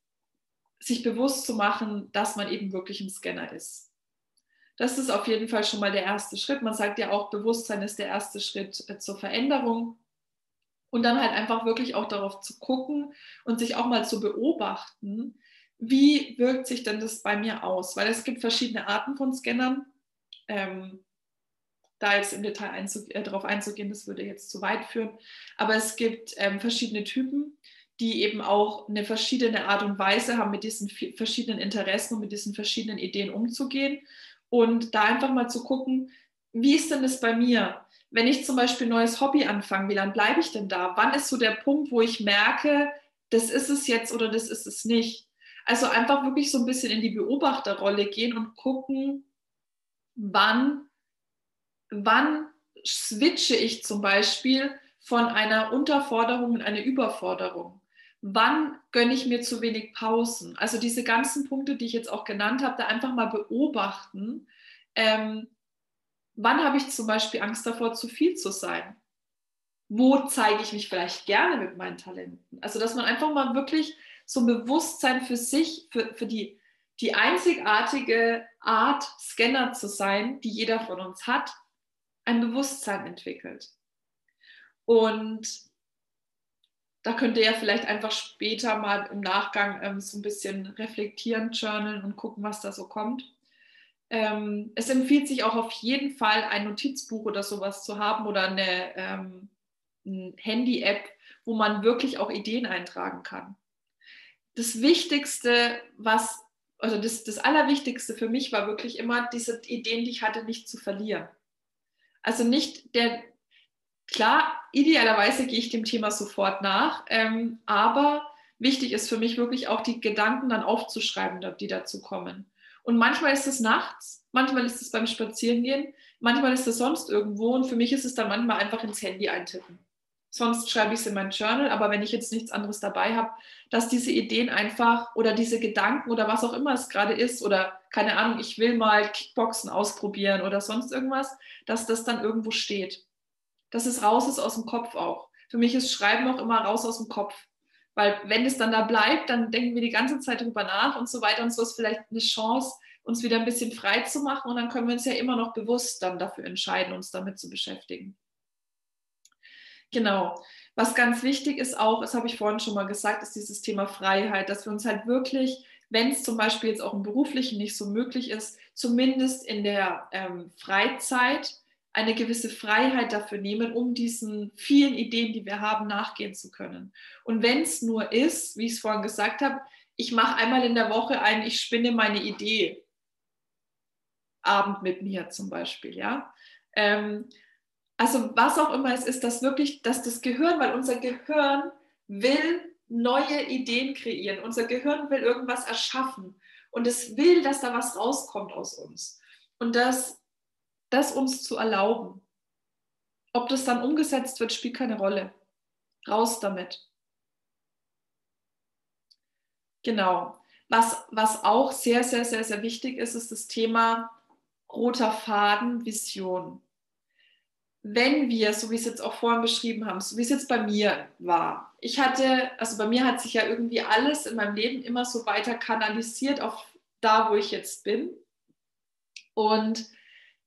sich bewusst zu machen, dass man eben wirklich ein Scanner ist. Das ist auf jeden Fall schon mal der erste Schritt. Man sagt ja auch, Bewusstsein ist der erste Schritt äh, zur Veränderung. Und dann halt einfach wirklich auch darauf zu gucken und sich auch mal zu beobachten, wie wirkt sich denn das bei mir aus? Weil es gibt verschiedene Arten von Scannern. Ähm, da jetzt im Detail einzu äh, darauf einzugehen, das würde jetzt zu weit führen. Aber es gibt ähm, verschiedene Typen, die eben auch eine verschiedene Art und Weise haben, mit diesen verschiedenen Interessen und mit diesen verschiedenen Ideen umzugehen und da einfach mal zu gucken, wie ist denn das bei mir? Wenn ich zum Beispiel ein neues Hobby anfange, wie lange bleibe ich denn da? Wann ist so der Punkt, wo ich merke, das ist es jetzt oder das ist es nicht? Also einfach wirklich so ein bisschen in die Beobachterrolle gehen und gucken, wann, wann switche ich zum Beispiel von einer Unterforderung in eine Überforderung wann gönne ich mir zu wenig Pausen? Also diese ganzen Punkte, die ich jetzt auch genannt habe, da einfach mal beobachten. Ähm, wann habe ich zum Beispiel Angst davor, zu viel zu sein? Wo zeige ich mich vielleicht gerne mit meinen Talenten? Also dass man einfach mal wirklich so ein Bewusstsein für sich, für, für die, die einzigartige Art, Scanner zu sein, die jeder von uns hat, ein Bewusstsein entwickelt. Und da könnt ihr ja vielleicht einfach später mal im Nachgang ähm, so ein bisschen reflektieren, journalen und gucken, was da so kommt. Ähm, es empfiehlt sich auch auf jeden Fall, ein Notizbuch oder sowas zu haben oder eine ähm, ein Handy-App, wo man wirklich auch Ideen eintragen kann. Das Wichtigste, was, also das, das Allerwichtigste für mich war wirklich immer, diese Ideen, die ich hatte, nicht zu verlieren. Also nicht der, klar, idealerweise gehe ich dem Thema sofort nach, ähm, aber wichtig ist für mich wirklich auch die Gedanken dann aufzuschreiben, die dazu kommen. Und manchmal ist es nachts, manchmal ist es beim Spazierengehen, manchmal ist es sonst irgendwo und für mich ist es dann manchmal einfach ins Handy eintippen. Sonst schreibe ich es in mein Journal, aber wenn ich jetzt nichts anderes dabei habe, dass diese Ideen einfach oder diese Gedanken oder was auch immer es gerade ist oder keine Ahnung, ich will mal Kickboxen ausprobieren oder sonst irgendwas, dass das dann irgendwo steht dass es raus ist aus dem Kopf auch. Für mich ist Schreiben auch immer raus aus dem Kopf. Weil wenn es dann da bleibt, dann denken wir die ganze Zeit drüber nach und so weiter und so ist vielleicht eine Chance, uns wieder ein bisschen frei zu machen und dann können wir uns ja immer noch bewusst dann dafür entscheiden, uns damit zu beschäftigen. Genau. Was ganz wichtig ist auch, das habe ich vorhin schon mal gesagt, ist dieses Thema Freiheit, dass wir uns halt wirklich, wenn es zum Beispiel jetzt auch im Beruflichen nicht so möglich ist, zumindest in der ähm, Freizeit eine gewisse Freiheit dafür nehmen, um diesen vielen Ideen, die wir haben, nachgehen zu können. Und wenn es nur ist, wie ich es vorhin gesagt habe, ich mache einmal in der Woche ein, ich spinne meine Idee. Abend mit mir zum Beispiel, ja. Ähm, also was auch immer es ist, dass wirklich, dass das Gehirn, weil unser Gehirn will neue Ideen kreieren, unser Gehirn will irgendwas erschaffen und es will, dass da was rauskommt aus uns. Und das das uns zu erlauben. Ob das dann umgesetzt wird, spielt keine Rolle. Raus damit. Genau. Was, was auch sehr, sehr, sehr, sehr wichtig ist, ist das Thema roter Faden, Vision. Wenn wir, so wie es jetzt auch vorhin beschrieben haben, so wie es jetzt bei mir war, ich hatte, also bei mir hat sich ja irgendwie alles in meinem Leben immer so weiter kanalisiert auf da, wo ich jetzt bin. Und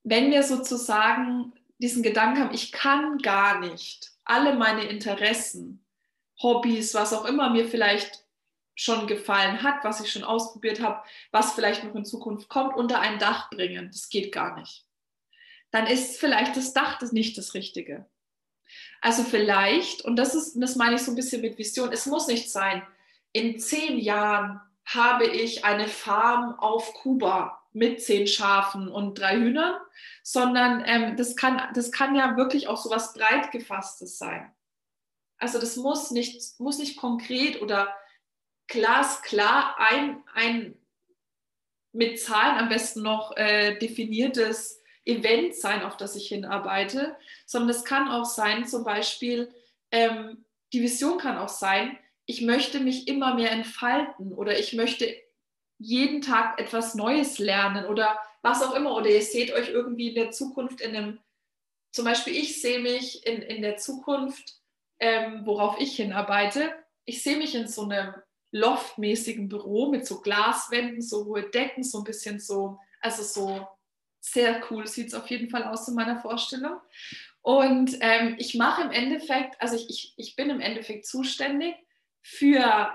wenn wir sozusagen diesen Gedanken haben, ich kann gar nicht alle meine Interessen, Hobbys, was auch immer mir vielleicht schon gefallen hat, was ich schon ausprobiert habe, was vielleicht noch in Zukunft kommt, unter ein Dach bringen. Das geht gar nicht. Dann ist vielleicht das Dach das nicht das Richtige. Also vielleicht, und das ist, das meine ich so ein bisschen mit Vision, es muss nicht sein, in zehn Jahren habe ich eine Farm auf Kuba mit zehn Schafen und drei Hühnern, sondern ähm, das, kann, das kann ja wirklich auch so was breit gefasstes sein. Also das muss nicht, muss nicht konkret oder glasklar ein, ein mit Zahlen am besten noch äh, definiertes Event sein, auf das ich hinarbeite, sondern es kann auch sein, zum Beispiel, ähm, die Vision kann auch sein, ich möchte mich immer mehr entfalten oder ich möchte jeden Tag etwas Neues lernen oder was auch immer. Oder ihr seht euch irgendwie in der Zukunft in einem, zum Beispiel ich sehe mich in, in der Zukunft, ähm, worauf ich hinarbeite, ich sehe mich in so einem loftmäßigen Büro mit so Glaswänden, so hohe Decken, so ein bisschen so, also so sehr cool sieht es auf jeden Fall aus in meiner Vorstellung. Und ähm, ich mache im Endeffekt, also ich, ich, ich bin im Endeffekt zuständig für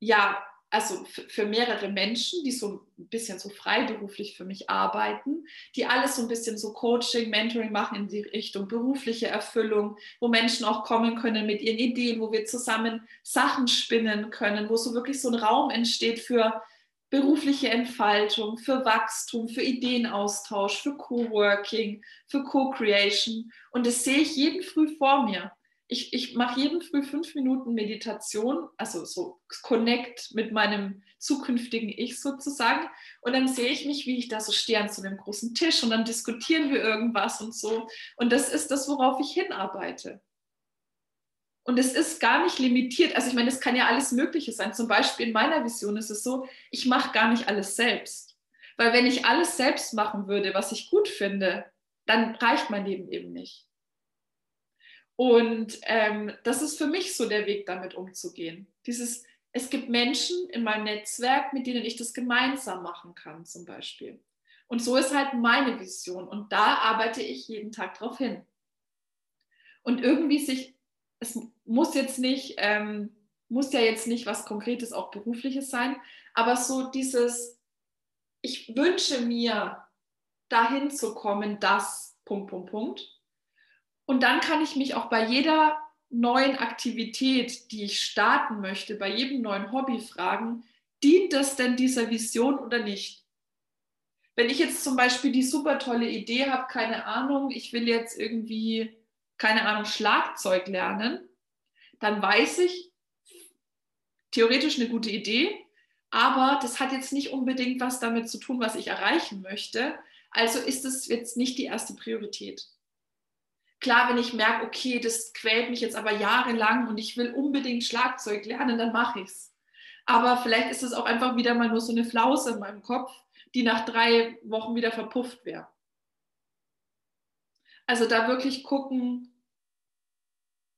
ja, also für mehrere Menschen, die so ein bisschen so freiberuflich für mich arbeiten, die alles so ein bisschen so Coaching, Mentoring machen in die Richtung berufliche Erfüllung, wo Menschen auch kommen können mit ihren Ideen, wo wir zusammen Sachen spinnen können, wo so wirklich so ein Raum entsteht für berufliche Entfaltung, für Wachstum, für Ideenaustausch, für Coworking, für Co-Creation. Und das sehe ich jeden früh vor mir ich, ich mache jeden Früh fünf Minuten Meditation, also so Connect mit meinem zukünftigen Ich sozusagen. Und dann sehe ich mich, wie ich da so stehe an so einem großen Tisch und dann diskutieren wir irgendwas und so. Und das ist das, worauf ich hinarbeite. Und es ist gar nicht limitiert. Also ich meine, es kann ja alles Mögliche sein. Zum Beispiel in meiner Vision ist es so, ich mache gar nicht alles selbst. Weil wenn ich alles selbst machen würde, was ich gut finde, dann reicht mein Leben eben nicht. Und ähm, das ist für mich so der Weg, damit umzugehen. Dieses, es gibt Menschen in meinem Netzwerk, mit denen ich das gemeinsam machen kann, zum Beispiel. Und so ist halt meine Vision. Und da arbeite ich jeden Tag drauf hin. Und irgendwie sich, es muss jetzt nicht, ähm, muss ja jetzt nicht was Konkretes, auch berufliches sein, aber so dieses, ich wünsche mir, dahin zu kommen, dass, Punkt, Punkt, Punkt. Und dann kann ich mich auch bei jeder neuen Aktivität, die ich starten möchte, bei jedem neuen Hobby fragen, dient das denn dieser Vision oder nicht? Wenn ich jetzt zum Beispiel die super tolle Idee habe, keine Ahnung, ich will jetzt irgendwie, keine Ahnung, Schlagzeug lernen, dann weiß ich, theoretisch eine gute Idee, aber das hat jetzt nicht unbedingt was damit zu tun, was ich erreichen möchte. Also ist es jetzt nicht die erste Priorität. Klar, wenn ich merke, okay, das quält mich jetzt aber jahrelang und ich will unbedingt Schlagzeug lernen, dann mache ich es. Aber vielleicht ist es auch einfach wieder mal nur so eine Flause in meinem Kopf, die nach drei Wochen wieder verpufft wäre. Also da wirklich gucken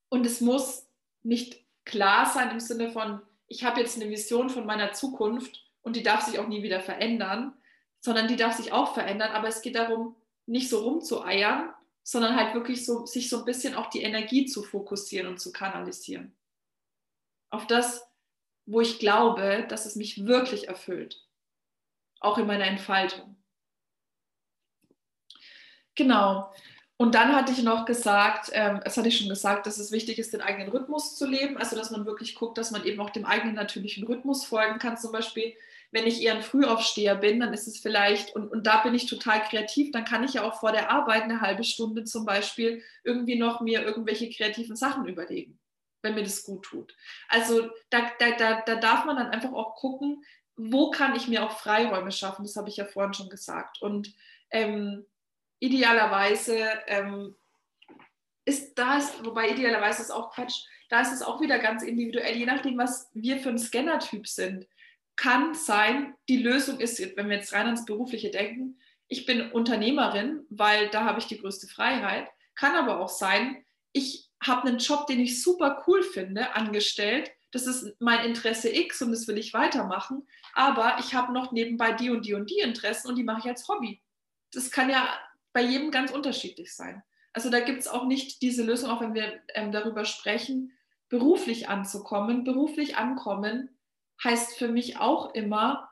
und es muss nicht klar sein im Sinne von, ich habe jetzt eine Vision von meiner Zukunft und die darf sich auch nie wieder verändern, sondern die darf sich auch verändern. Aber es geht darum, nicht so rumzueiern, sondern halt wirklich so, sich so ein bisschen auch die Energie zu fokussieren und zu kanalisieren. Auf das, wo ich glaube, dass es mich wirklich erfüllt. Auch in meiner Entfaltung. Genau. Und dann hatte ich noch gesagt, ähm, das hatte ich schon gesagt, dass es wichtig ist, den eigenen Rhythmus zu leben. Also, dass man wirklich guckt, dass man eben auch dem eigenen natürlichen Rhythmus folgen kann. Zum Beispiel, wenn ich eher ein Frühaufsteher bin, dann ist es vielleicht, und, und da bin ich total kreativ, dann kann ich ja auch vor der Arbeit eine halbe Stunde zum Beispiel irgendwie noch mir irgendwelche kreativen Sachen überlegen, wenn mir das gut tut. Also da, da, da, da darf man dann einfach auch gucken, wo kann ich mir auch Freiräume schaffen, das habe ich ja vorhin schon gesagt. Und ähm, idealerweise ähm, ist das, wobei idealerweise ist auch Quatsch, da ist es auch wieder ganz individuell, je nachdem, was wir für ein Scanner-Typ sind kann sein, die Lösung ist, wenn wir jetzt rein ans Berufliche denken, ich bin Unternehmerin, weil da habe ich die größte Freiheit. Kann aber auch sein, ich habe einen Job, den ich super cool finde, angestellt. Das ist mein Interesse X und das will ich weitermachen. Aber ich habe noch nebenbei die und die und die Interessen und die mache ich als Hobby. Das kann ja bei jedem ganz unterschiedlich sein. Also da gibt es auch nicht diese Lösung, auch wenn wir ähm, darüber sprechen, beruflich anzukommen. Beruflich ankommen heißt für mich auch immer,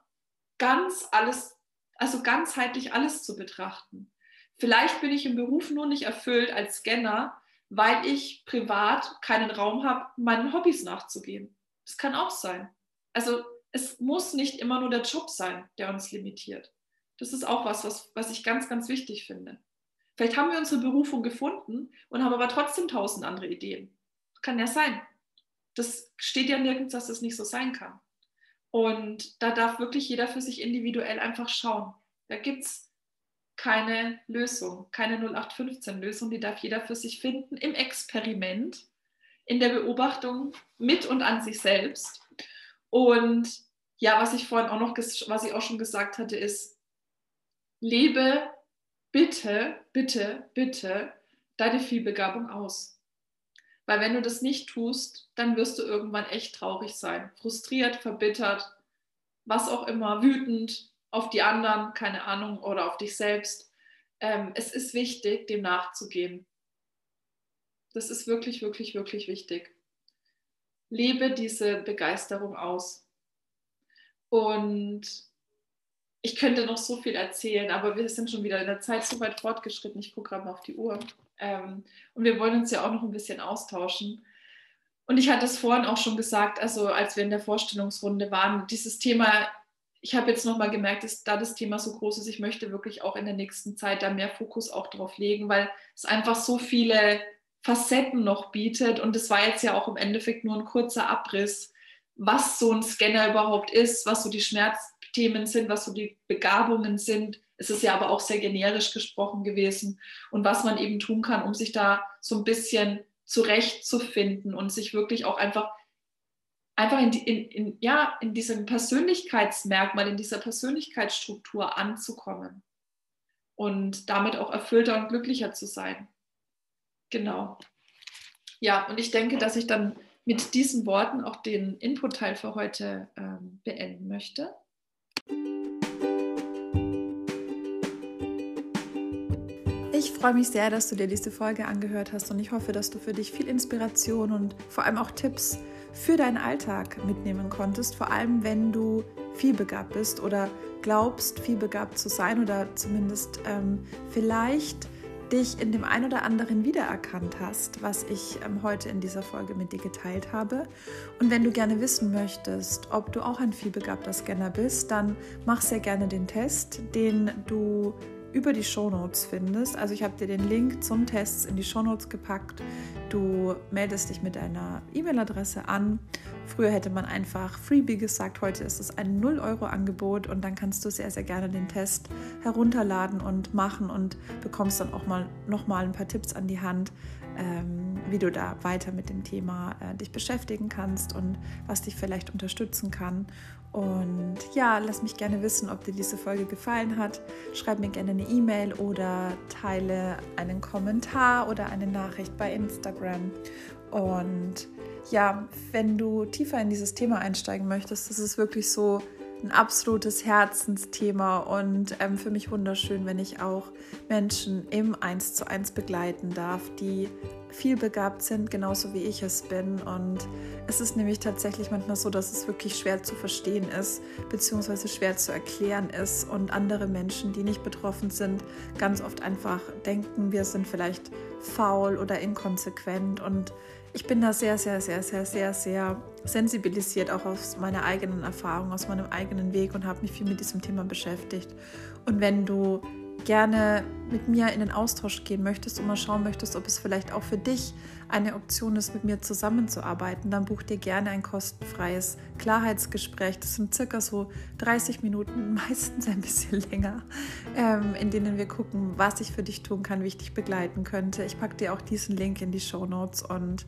ganz alles, also ganzheitlich alles zu betrachten. Vielleicht bin ich im Beruf nur nicht erfüllt als Scanner, weil ich privat keinen Raum habe, meinen Hobbys nachzugehen. Das kann auch sein. Also es muss nicht immer nur der Job sein, der uns limitiert. Das ist auch was, was, was ich ganz, ganz wichtig finde. Vielleicht haben wir unsere Berufung gefunden und haben aber trotzdem tausend andere Ideen. Kann ja sein. Das steht ja nirgends, dass das nicht so sein kann. Und da darf wirklich jeder für sich individuell einfach schauen. Da gibt es keine Lösung, keine 0815-Lösung, die darf jeder für sich finden im Experiment, in der Beobachtung mit und an sich selbst. Und ja, was ich vorhin auch noch, was ich auch schon gesagt hatte, ist, lebe bitte, bitte, bitte deine Vielbegabung aus. Weil wenn du das nicht tust, dann wirst du irgendwann echt traurig sein, frustriert, verbittert, was auch immer, wütend auf die anderen, keine Ahnung, oder auf dich selbst. Ähm, es ist wichtig, dem nachzugehen. Das ist wirklich, wirklich, wirklich wichtig. Lebe diese Begeisterung aus. Und ich könnte noch so viel erzählen, aber wir sind schon wieder in der Zeit so weit fortgeschritten. Ich gucke gerade mal auf die Uhr. Ähm, und wir wollen uns ja auch noch ein bisschen austauschen. Und ich hatte es vorhin auch schon gesagt, also als wir in der Vorstellungsrunde waren, dieses Thema, ich habe jetzt nochmal gemerkt, dass da das Thema so groß ist, ich möchte wirklich auch in der nächsten Zeit da mehr Fokus auch drauf legen, weil es einfach so viele Facetten noch bietet. Und es war jetzt ja auch im Endeffekt nur ein kurzer Abriss, was so ein Scanner überhaupt ist, was so die Schmerzthemen sind, was so die Begabungen sind, es ist ja aber auch sehr generisch gesprochen gewesen und was man eben tun kann, um sich da so ein bisschen zurechtzufinden und sich wirklich auch einfach einfach in, in, in, ja, in diesem Persönlichkeitsmerkmal, in dieser Persönlichkeitsstruktur anzukommen und damit auch erfüllter und glücklicher zu sein. Genau. Ja, und ich denke, dass ich dann mit diesen Worten auch den Input-Teil für heute ähm, beenden möchte. Ich freue mich sehr, dass du dir diese Folge angehört hast und ich hoffe, dass du für dich viel Inspiration und vor allem auch Tipps für deinen Alltag mitnehmen konntest, vor allem wenn du vielbegabt bist oder glaubst, vielbegabt zu sein oder zumindest ähm, vielleicht dich in dem einen oder anderen wiedererkannt hast, was ich ähm, heute in dieser Folge mit dir geteilt habe. Und wenn du gerne wissen möchtest, ob du auch ein vielbegabter Scanner bist, dann mach sehr gerne den Test, den du über die Shownotes findest. Also ich habe dir den Link zum Test in die Shownotes gepackt. Du meldest dich mit deiner E-Mail-Adresse an. Früher hätte man einfach Freebie gesagt, heute ist es ein 0-Euro-Angebot und dann kannst du sehr, sehr gerne den Test herunterladen und machen und bekommst dann auch mal nochmal ein paar Tipps an die Hand, ähm, wie du da weiter mit dem Thema äh, dich beschäftigen kannst und was dich vielleicht unterstützen kann. Und ja, lass mich gerne wissen, ob dir diese Folge gefallen hat. Schreib mir gerne eine E-Mail oder teile einen Kommentar oder eine Nachricht bei Instagram. Und ja, wenn du tiefer in dieses Thema einsteigen möchtest, das ist wirklich so ein absolutes Herzensthema und ähm, für mich wunderschön, wenn ich auch Menschen im Eins zu eins begleiten darf, die viel begabt sind, genauso wie ich es bin. Und es ist nämlich tatsächlich manchmal so, dass es wirklich schwer zu verstehen ist, beziehungsweise schwer zu erklären ist und andere Menschen, die nicht betroffen sind, ganz oft einfach denken, wir sind vielleicht faul oder inkonsequent und ich bin da sehr, sehr, sehr, sehr, sehr, sehr sensibilisiert, auch aus meiner eigenen Erfahrung, aus meinem eigenen Weg und habe mich viel mit diesem Thema beschäftigt. Und wenn du gerne mit mir in den Austausch gehen möchtest und mal schauen möchtest, ob es vielleicht auch für dich eine Option ist, mit mir zusammenzuarbeiten, dann buch dir gerne ein kostenfreies Klarheitsgespräch. Das sind circa so 30 Minuten, meistens ein bisschen länger, ähm, in denen wir gucken, was ich für dich tun kann, wie ich dich begleiten könnte. Ich packe dir auch diesen Link in die Show Notes und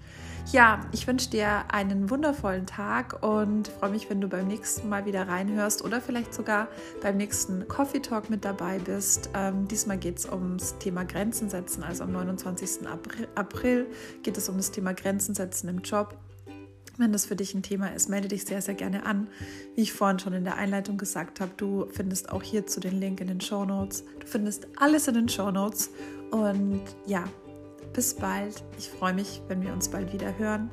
ja, ich wünsche dir einen wundervollen Tag und freue mich, wenn du beim nächsten Mal wieder reinhörst oder vielleicht sogar beim nächsten Coffee Talk mit dabei bist. Ähm, diesmal geht es ums Thema Grenzen setzen, also am 29. April, April geht es um das Thema Grenzen setzen im Job. Wenn das für dich ein Thema ist, melde dich sehr, sehr gerne an. Wie ich vorhin schon in der Einleitung gesagt habe, du findest auch hierzu den Link in den Show Notes. Du findest alles in den Show Notes. Und ja, bis bald. Ich freue mich, wenn wir uns bald wieder hören.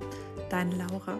Deine Laura.